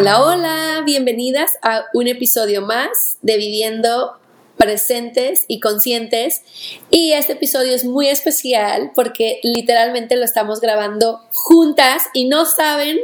Hola, hola, bienvenidas a un episodio más de Viviendo presentes y conscientes. Y este episodio es muy especial porque literalmente lo estamos grabando juntas y no saben,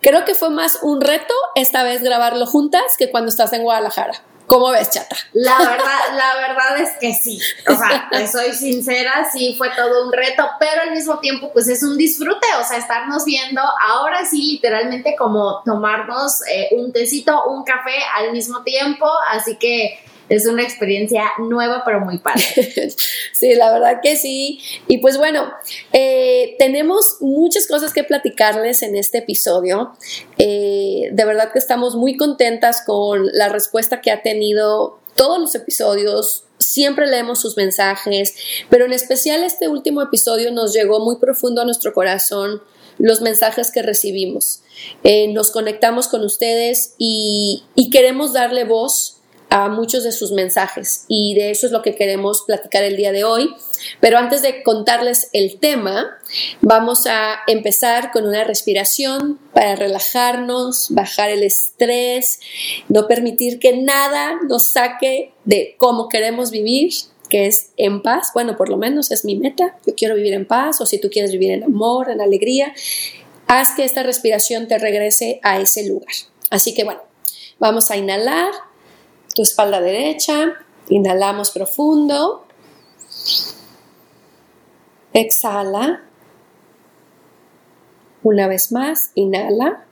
creo que fue más un reto esta vez grabarlo juntas que cuando estás en Guadalajara. ¿Cómo ves, chata? La verdad, la verdad es que sí. O sea, soy sincera, sí fue todo un reto, pero al mismo tiempo, pues es un disfrute. O sea, estarnos viendo ahora sí, literalmente como tomarnos eh, un tecito, un café al mismo tiempo. Así que es una experiencia nueva, pero muy padre. sí, la verdad que sí. Y pues bueno, eh, tenemos muchas cosas que platicarles en este episodio. Eh, de verdad que estamos muy contentas con la respuesta que ha tenido todos los episodios. Siempre leemos sus mensajes, pero en especial este último episodio nos llegó muy profundo a nuestro corazón los mensajes que recibimos. Eh, nos conectamos con ustedes y, y queremos darle voz a muchos de sus mensajes y de eso es lo que queremos platicar el día de hoy. Pero antes de contarles el tema, vamos a empezar con una respiración para relajarnos, bajar el estrés, no permitir que nada nos saque de cómo queremos vivir, que es en paz. Bueno, por lo menos es mi meta. Yo quiero vivir en paz o si tú quieres vivir en amor, en alegría, haz que esta respiración te regrese a ese lugar. Así que bueno, vamos a inhalar tu espalda derecha, inhalamos profundo, exhala, una vez más, inhala,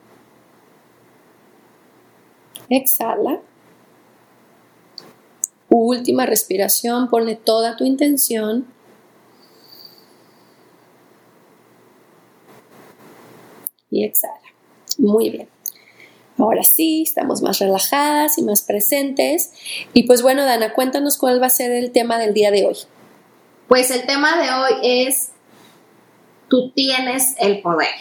exhala, última respiración, ponle toda tu intención. Y exhala. Muy bien. Ahora sí, estamos más relajadas y más presentes. Y pues bueno, Dana, cuéntanos cuál va a ser el tema del día de hoy. Pues el tema de hoy es, tú tienes el poder.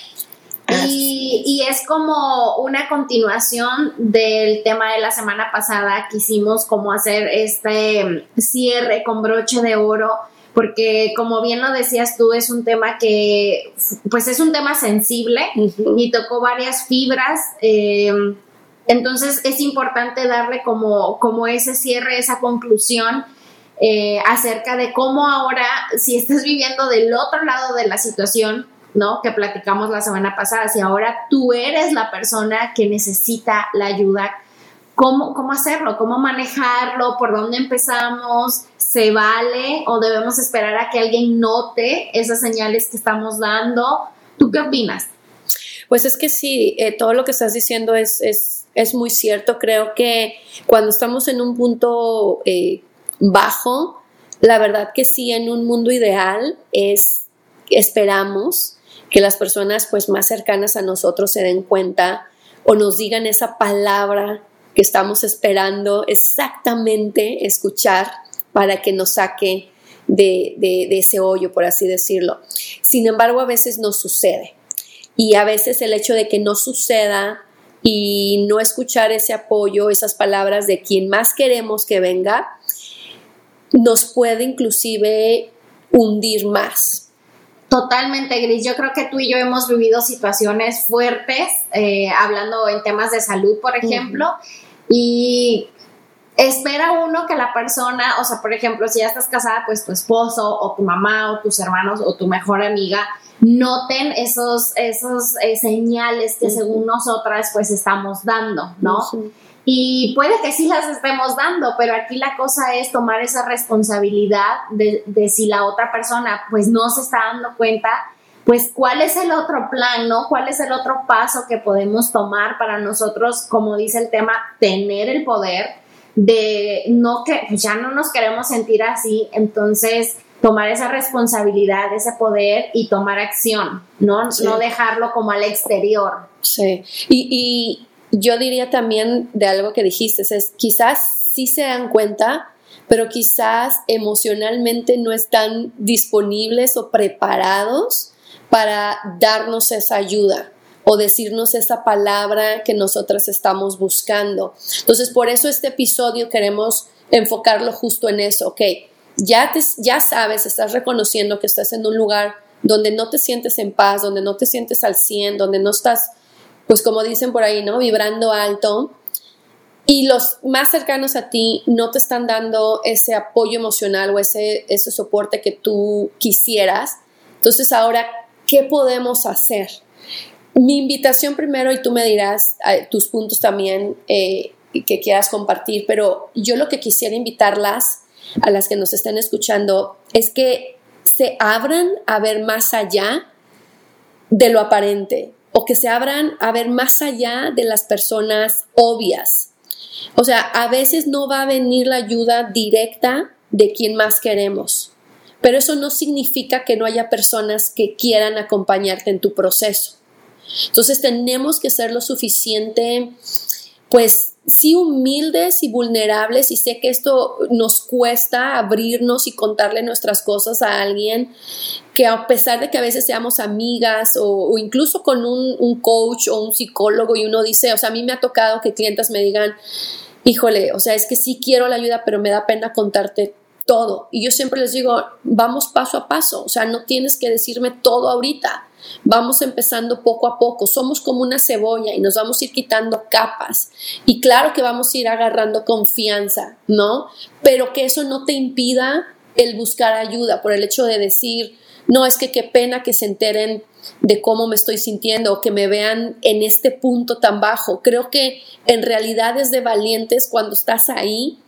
Y, y, es como una continuación del tema de la semana pasada que hicimos como hacer este cierre con broche de oro porque como bien lo decías tú, es un tema que, pues es un tema sensible y tocó varias fibras. Eh, entonces es importante darle como, como ese cierre, esa conclusión eh, acerca de cómo ahora, si estás viviendo del otro lado de la situación, ¿no? Que platicamos la semana pasada, si ahora tú eres la persona que necesita la ayuda, ¿cómo, cómo hacerlo? ¿Cómo manejarlo? ¿Por dónde empezamos? se vale o debemos esperar a que alguien note esas señales que estamos dando. ¿Tú qué opinas? Pues es que sí, eh, todo lo que estás diciendo es, es, muy cierto. Creo que cuando estamos en un punto eh, bajo, la verdad que sí, en un mundo ideal es, esperamos que las personas pues más cercanas a nosotros se den cuenta o nos digan esa palabra que estamos esperando exactamente escuchar para que nos saque de, ese hoyo, por así decirlo. Sin embargo, a veces no sucede. Y a veces el hecho de que no suceda y no escuchar ese apoyo, esas palabras de quien más queremos que venga, nos puede inclusive hundir más. Totalmente, Gris. Yo creo que tú y yo hemos vivido situaciones fuertes, eh, hablando en temas de salud, por ejemplo, y espera uno que la persona, o sea, por ejemplo, si ya estás casada, pues tu esposo o tu mamá o tus hermanos o tu mejor amiga noten esos, esos eh, señales que según nosotras pues estamos dando, ¿no? Y puede que sí las estemos dando, pero aquí la cosa es tomar esa responsabilidad de, de si la otra persona pues no se está dando cuenta, pues cuál es el otro plan, ¿no? ¿Cuál es el otro paso que podemos tomar para nosotros, como dice el tema, tener el poder de no que pues ya no nos queremos sentir así, entonces tomar esa responsabilidad, ese poder y tomar acción, ¿no? No dejarlo como al exterior. Sí, y, yo diría también de algo que dijiste, es quizás sí se dan cuenta, pero quizás emocionalmente no están disponibles o preparados para darnos esa ayuda o decirnos esa palabra que nosotras estamos buscando. Entonces, por eso este episodio queremos enfocarlo justo en eso, ok, ya, te, ya sabes, estás reconociendo que estás en un lugar donde no te sientes en paz, donde no te sientes al 100, donde no estás pues como dicen por ahí, ¿no? Vibrando alto. Y los más cercanos a ti no te están dando ese apoyo emocional o ese, ese soporte que tú quisieras. Entonces ahora, ¿qué podemos hacer? Mi invitación primero, y tú me dirás tus puntos también eh, que quieras compartir, pero yo lo que quisiera invitarlas a las que nos estén escuchando es que se abran a ver más allá de lo aparente o que se abran a ver más allá de las personas obvias. O sea, a veces no va a venir la ayuda directa de quien más queremos, pero eso no significa que no haya personas que quieran acompañarte en tu proceso. Entonces tenemos que ser lo suficiente, pues sí humildes y vulnerables y sé que esto nos cuesta abrirnos y contarle nuestras cosas a alguien que a pesar de que a veces seamos amigas o, incluso con un, coach o un psicólogo y uno dice, o sea, a mí me ha tocado que clientes me digan, híjole, o sea, es que sí quiero la ayuda, pero me da pena contarte todo. Y yo siempre les digo, vamos paso a paso, o sea, no tienes que decirme todo ahorita Vamos empezando poco a poco, somos como una cebolla y nos vamos a ir quitando capas. Y claro que vamos a ir agarrando confianza, ¿no? Pero que eso no te impida el buscar ayuda por el hecho de decir, no, es que qué pena que se enteren de cómo me estoy sintiendo o que me vean en este punto tan bajo. Creo que en realidad es de valientes cuando estás ahí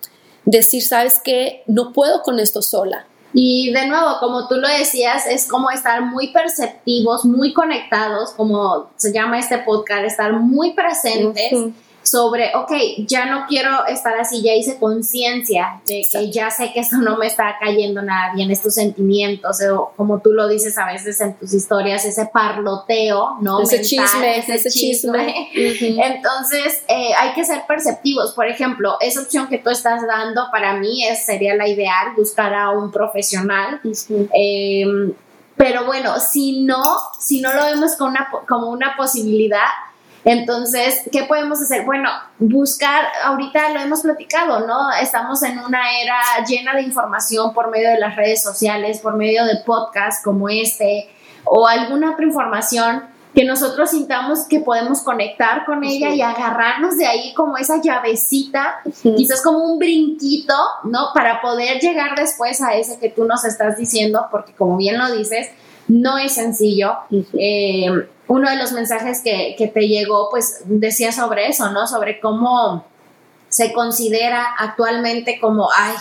decir, sabes que no puedo con esto sola. Y de nuevo, como tú lo decías, es como estar muy perceptivos, muy conectados, como se llama este podcast, estar muy presentes sobre, ok, ya no quiero estar así, ya hice conciencia de que ya sé que eso no me está cayendo nada bien, estos sentimientos, o como tú lo dices a veces en tus historias, ese parloteo, ¿no? Ese chisme, ese, chisme. Entonces, eh, hay que ser perceptivos. Por ejemplo, esa opción que tú estás dando para mí es, sería la ideal, buscar a un profesional. Em, pero bueno, si no, si no lo vemos como una, como una posibilidad, entonces, ¿qué podemos hacer? Bueno, buscar, ahorita lo hemos platicado, ¿no? Estamos en una era llena de información por medio de las redes sociales, por medio de podcasts como este o alguna otra información que nosotros sintamos que podemos conectar con ella y agarrarnos de ahí como esa llavecita, quizás como un brinquito, ¿no? Para poder llegar después a ese que tú nos estás diciendo, porque como bien lo dices, no es sencillo uno de los mensajes que, que, te llegó, pues decía sobre eso, ¿no? Sobre cómo se considera actualmente como, ay,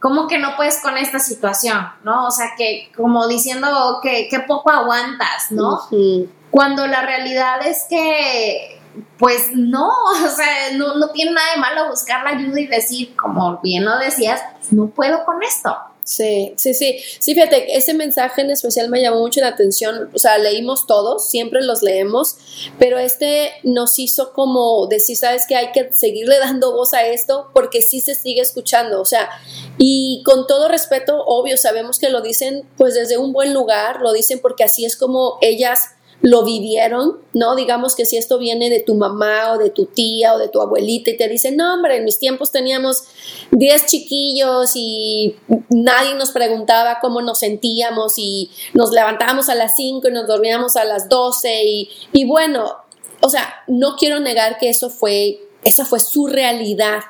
¿cómo que no puedes con esta situación? ¿No? O sea, que como diciendo que, que poco aguantas, ¿no? Cuando la realidad es que, pues no, o sea, no, no tiene nada de malo buscar la ayuda y decir, como bien lo decías, no puedo con esto. Sí, sí, sí. Sí, fíjate, ese mensaje en especial me llamó mucho la atención. O sea, leímos todos, siempre los leemos, pero este nos hizo como decir, sabes que hay que seguirle dando voz a esto porque sí se sigue escuchando. O sea, y con todo respeto, obvio, sabemos que lo dicen pues desde un buen lugar, lo dicen porque así es como ellas lo vivieron, ¿no? Digamos que si esto viene de tu mamá o de tu tía o de tu abuelita y te dicen, no, hombre, en mis tiempos teníamos 10 chiquillos y nadie nos preguntaba cómo nos sentíamos y nos levantábamos a las 5 y nos dormíamos a las 12 y, y bueno, o sea, no quiero negar que eso fue, esa fue su realidad,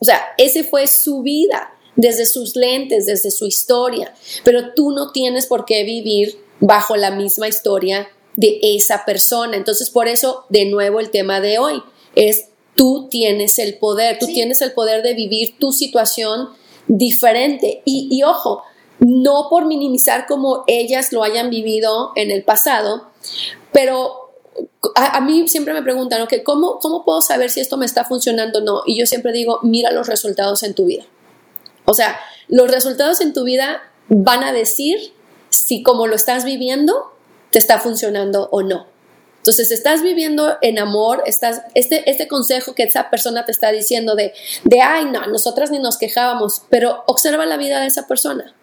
o sea, ese fue su vida desde sus lentes, desde su historia, pero tú no tienes por qué vivir bajo la misma historia de esa persona. Entonces, por eso, de nuevo, el tema de hoy es tú tienes el poder, tú tienes el poder de vivir tu situación diferente. Y, ojo, no por minimizar como ellas lo hayan vivido en el pasado, pero a, mí siempre me preguntan, okay, ¿cómo, ¿cómo puedo saber si esto me está funcionando o no? Y yo siempre digo, mira los resultados en tu vida. O sea, los resultados en tu vida van a decir si como lo estás viviendo, te está funcionando o no. Entonces, estás viviendo en amor, estás, este, este consejo que esa persona te está diciendo de, de, ay, no, nosotras ni nos quejábamos, pero observa la vida de esa persona.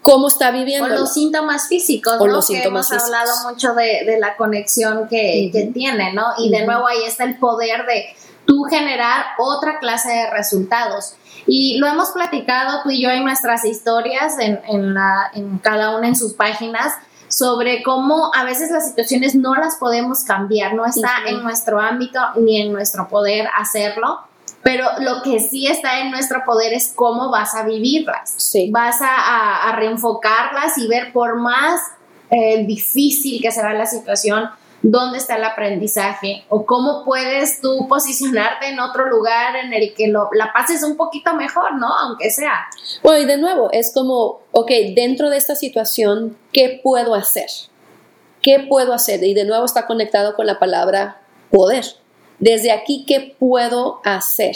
¿Cómo está viviendo? O los síntomas físicos, o Los síntomas hemos hablado mucho de, la conexión que, tiene, ¿no? Y de nuevo ahí está el poder de tú generar otra clase de resultados. Y lo hemos platicado tú y yo en nuestras historias, en, en, la, en cada una en sus páginas, sobre cómo a veces las situaciones no las podemos cambiar, no está en nuestro ámbito ni en nuestro poder hacerlo, pero lo que sí está en nuestro poder es cómo vas a vivirlas. Vas a, reenfocarlas y ver por más eh, difícil que sea la situación, dónde está el aprendizaje o cómo puedes tú posicionarte en otro lugar en el que lo, la pases un poquito mejor, ¿no? Aunque sea. Bueno, y de nuevo, es como, ok, dentro de esta situación, ¿qué puedo hacer? ¿Qué puedo hacer? Y de nuevo está conectado con la palabra poder. Desde aquí, ¿qué puedo hacer?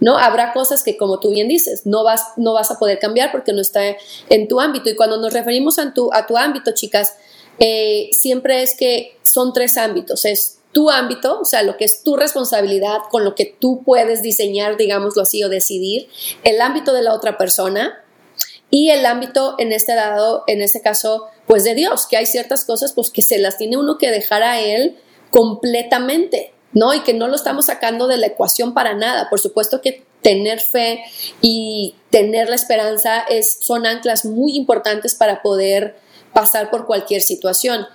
¿no? Habrá cosas que, como tú bien dices, no vas, no vas a poder cambiar porque no está en tu ámbito. Y cuando nos referimos a tu, a tu ámbito, chicas, eh, siempre es que son tres ámbitos. Es tu ámbito, o sea, lo que es tu responsabilidad, con lo que tú puedes diseñar, digámoslo así, o decidir, el ámbito de la otra persona y el ámbito en este dado, en este caso, pues de Dios, que hay ciertas cosas pues que se las tiene uno que dejar a Él completamente, ¿no? Y que no lo estamos sacando de la ecuación para nada. Por supuesto que tener fe y tener la esperanza es, son anclas muy importantes para poder pasar por cualquier situación.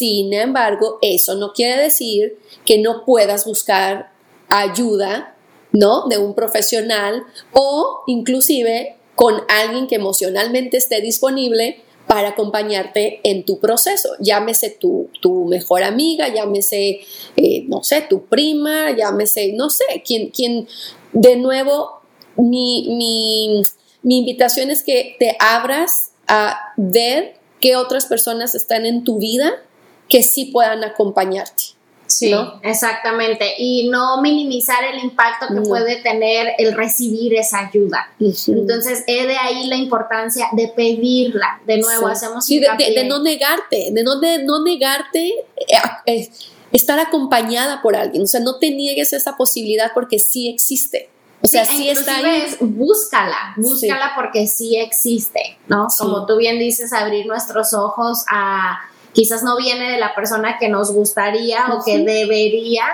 Sin embargo, eso no quiere decir que no puedas buscar ayuda, ¿no? De un profesional o inclusive con alguien que emocionalmente esté disponible para acompañarte en tu proceso. Llámese tu, mejor amiga, llámese, eh, no sé, tu prima, llámese, no sé, quien, quien de nuevo, mi, mi, mi invitación es que te abras a ver qué otras personas están en tu vida que sí puedan acompañarte. Sí, exactamente. Y no minimizar el impacto que puede tener el recibir esa ayuda. Entonces, es de ahí la importancia de pedirla. De nuevo, hacemos sí, de, no negarte, de no, de no negarte. Eh, eh, estar acompañada por alguien, o sea, no te niegues esa posibilidad porque sí existe. O sea, sí, está ahí. búscala, búscala porque sí existe, ¿no? Como tú bien dices, abrir nuestros ojos a quizás no viene de la persona que nos gustaría o que debería,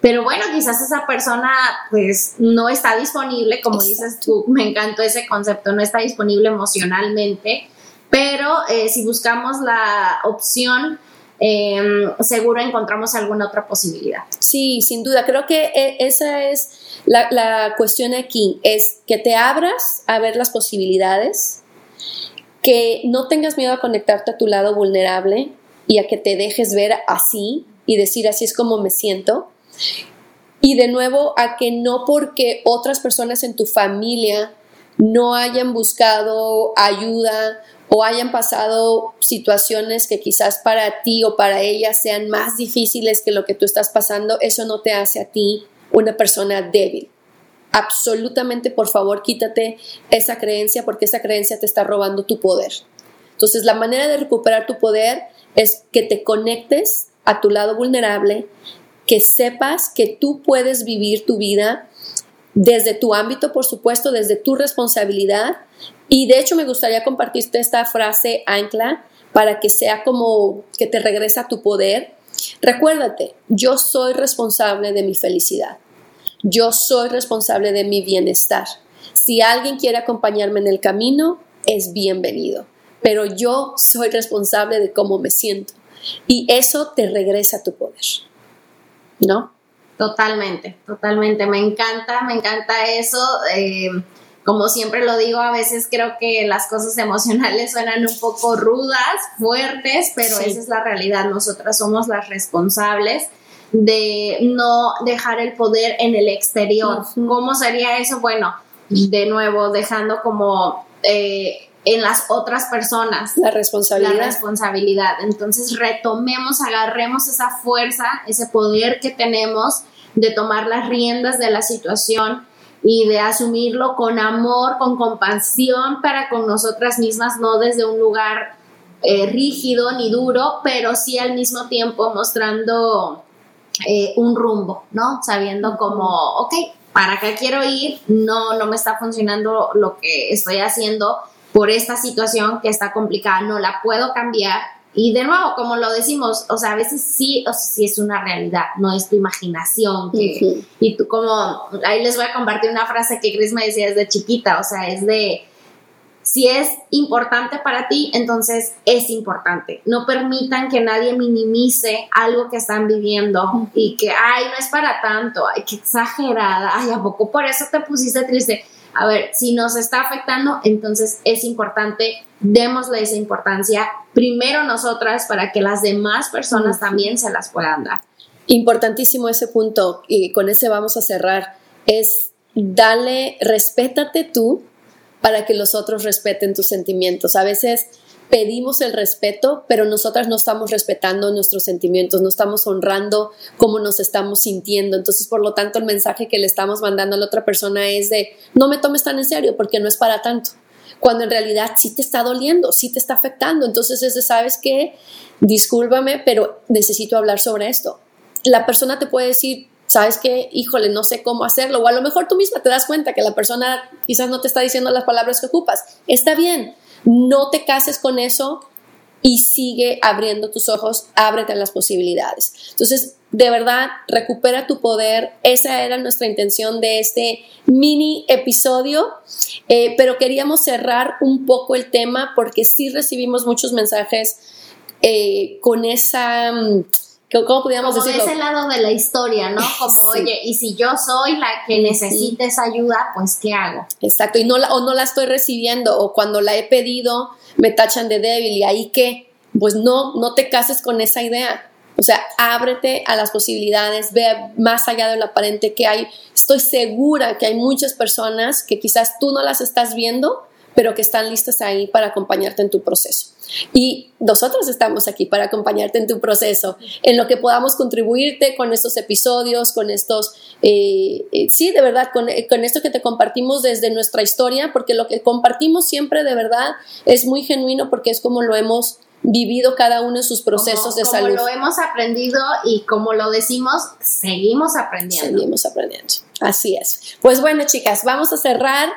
pero bueno, quizás esa persona pues no está disponible, como dices tú, me encantó ese concepto, no está disponible emocionalmente, pero eh, si buscamos la opción Em, seguro encontramos alguna otra posibilidad. Sí, sin duda. Creo que e, esa es la, cuestión aquí, es que te abras a ver las posibilidades, que no tengas miedo a conectarte a tu lado vulnerable y a que te dejes ver así y decir así es como me siento. Y de nuevo, a que no porque otras personas en tu familia no hayan buscado ayuda o hayan pasado situaciones que quizás para ti o para ella sean más difíciles que lo que tú estás pasando, eso no te hace a ti una persona débil. Absolutamente, por favor, quítate esa creencia porque esa creencia te está robando tu poder. Entonces, la manera de recuperar tu poder es que te conectes a tu lado vulnerable, que sepas que tú puedes vivir tu vida desde tu ámbito, por supuesto, desde tu responsabilidad. Y de hecho me gustaría compartirte esta frase ancla para que sea como que te regresa tu poder. Recuérdate, yo soy responsable de mi felicidad. Yo soy responsable de mi bienestar. Si alguien quiere acompañarme en el camino, es bienvenido. Pero yo soy responsable de cómo me siento. Y eso te regresa tu poder. ¿No? Totalmente, totalmente. Me encanta, me encanta eso. Eh, como siempre lo digo, a veces creo que las cosas emocionales suenan un poco rudas, fuertes, pero esa es la realidad. Nosotras somos las responsables de no dejar el poder en el exterior. ¿Cómo sería eso? Bueno, de nuevo, dejando como eh, en las otras personas. La responsabilidad. La responsabilidad. Entonces retomemos, agarremos esa fuerza, ese poder que tenemos de tomar las riendas de la situación y de asumirlo con amor, con compasión para con nosotras mismas, no desde un lugar eh, rígido ni duro, pero sí al mismo tiempo mostrando eh, un rumbo, ¿no? Sabiendo como, ok, ¿para qué quiero ir? No, no me está funcionando lo que estoy haciendo por esta situación que está complicada, no la puedo cambiar, y de nuevo, como lo decimos, o sea, a veces sí, o sea, sí es una realidad, no es tu imaginación. Y tú como, ahí les voy a compartir una frase que Chris me decía desde chiquita, o sea, es de, Si es importante para ti, entonces es importante. No permitan que nadie minimice algo que están viviendo y que, ay, no es para tanto, ay, qué exagerada, ay, ¿a poco por eso te pusiste triste? A ver, si nos está afectando, entonces es importante, démosle esa importancia primero nosotras para que las demás personas también se las puedan dar. Importantísimo ese punto y con ese vamos a cerrar. Es dale, respétate tú para que los otros respeten tus sentimientos. A veces pedimos el respeto, pero nosotras no estamos respetando nuestros sentimientos, no estamos honrando cómo nos estamos sintiendo. Entonces, por lo tanto, el mensaje que le estamos mandando a la otra persona es de, no me tomes tan en serio porque no es para tanto. Cuando en realidad sí te está doliendo, sí te está afectando. Entonces es de, ¿sabes qué? Discúlpame, pero necesito hablar sobre esto. La persona te puede decir, sabes que, híjole, no sé cómo hacerlo, o a lo mejor tú misma te das cuenta que la persona quizás no te está diciendo las palabras que ocupas. Está bien, no te cases con eso y sigue abriendo tus ojos, ábrete a las posibilidades. Entonces, de verdad, recupera tu poder. Esa era nuestra intención de este mini episodio, eh, pero queríamos cerrar un poco el tema porque sí recibimos muchos mensajes eh, con esa mm, ¿Cómo podríamos Como de ese lado de la historia, ¿no? Como, oye, y si yo soy la que necesita esa ayuda, pues, ¿qué hago? Exacto, y no la, o no la estoy recibiendo, o cuando la he pedido, me tachan de débil, y ahí qué, pues no, no te cases con esa idea. O sea, ábrete a las posibilidades, ve más allá de lo aparente que hay. Estoy segura que hay muchas personas que quizás tú no las estás viendo, pero que están listas ahí para acompañarte en tu proceso. Y nosotros estamos aquí para acompañarte en tu proceso, en lo que podamos contribuirte con estos episodios, con estos, eh, eh, sí, de verdad, con, eh, con, esto que te compartimos desde nuestra historia, porque lo que compartimos siempre de verdad es muy genuino porque es como lo hemos vivido cada uno en sus procesos de salud. Como lo hemos aprendido y como lo decimos, seguimos aprendiendo. Seguimos aprendiendo. Así es. Pues bueno, chicas, vamos a cerrar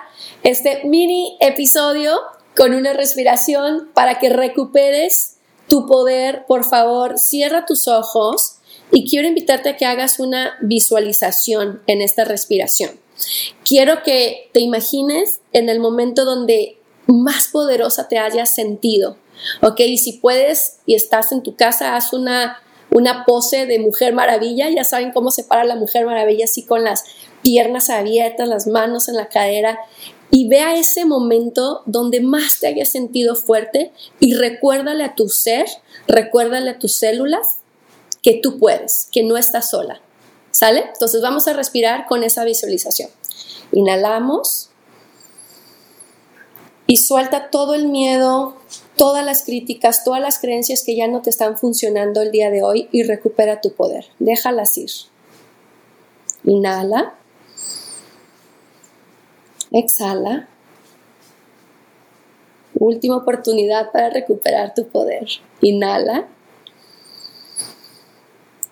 este mini episodio con una respiración para que recuperes tu poder. Por favor, cierra tus ojos y quiero invitarte a que hagas una visualización en esta respiración. Quiero que te imagines en el momento donde más poderosa te hayas sentido. ¿Ok? Y si puedes y estás en tu casa, haz una, una pose de mujer maravilla. Ya saben cómo se para la mujer maravilla, así con las piernas abiertas, las manos en la cadera y vea ese momento donde más te hayas sentido fuerte y recuérdale a tu ser, recuérdale a tus células que tú puedes, que no estás sola. ¿Sale? Entonces vamos a respirar con esa visualización. Inhalamos y suelta todo el miedo, todas las críticas, todas las creencias que ya no te están funcionando el día de hoy y recupera tu poder. Déjalas ir. Inhala. Exhala. Última oportunidad para recuperar tu poder. Inhala.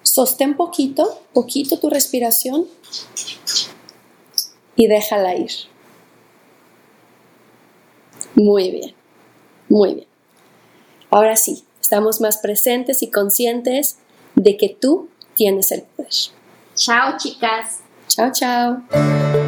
Sostén poquito, poquito tu respiración y déjala ir. Muy bien, muy bien. Ahora sí, estamos más presentes y conscientes de que tú tienes el poder. Chao, chicas. Chao, chao.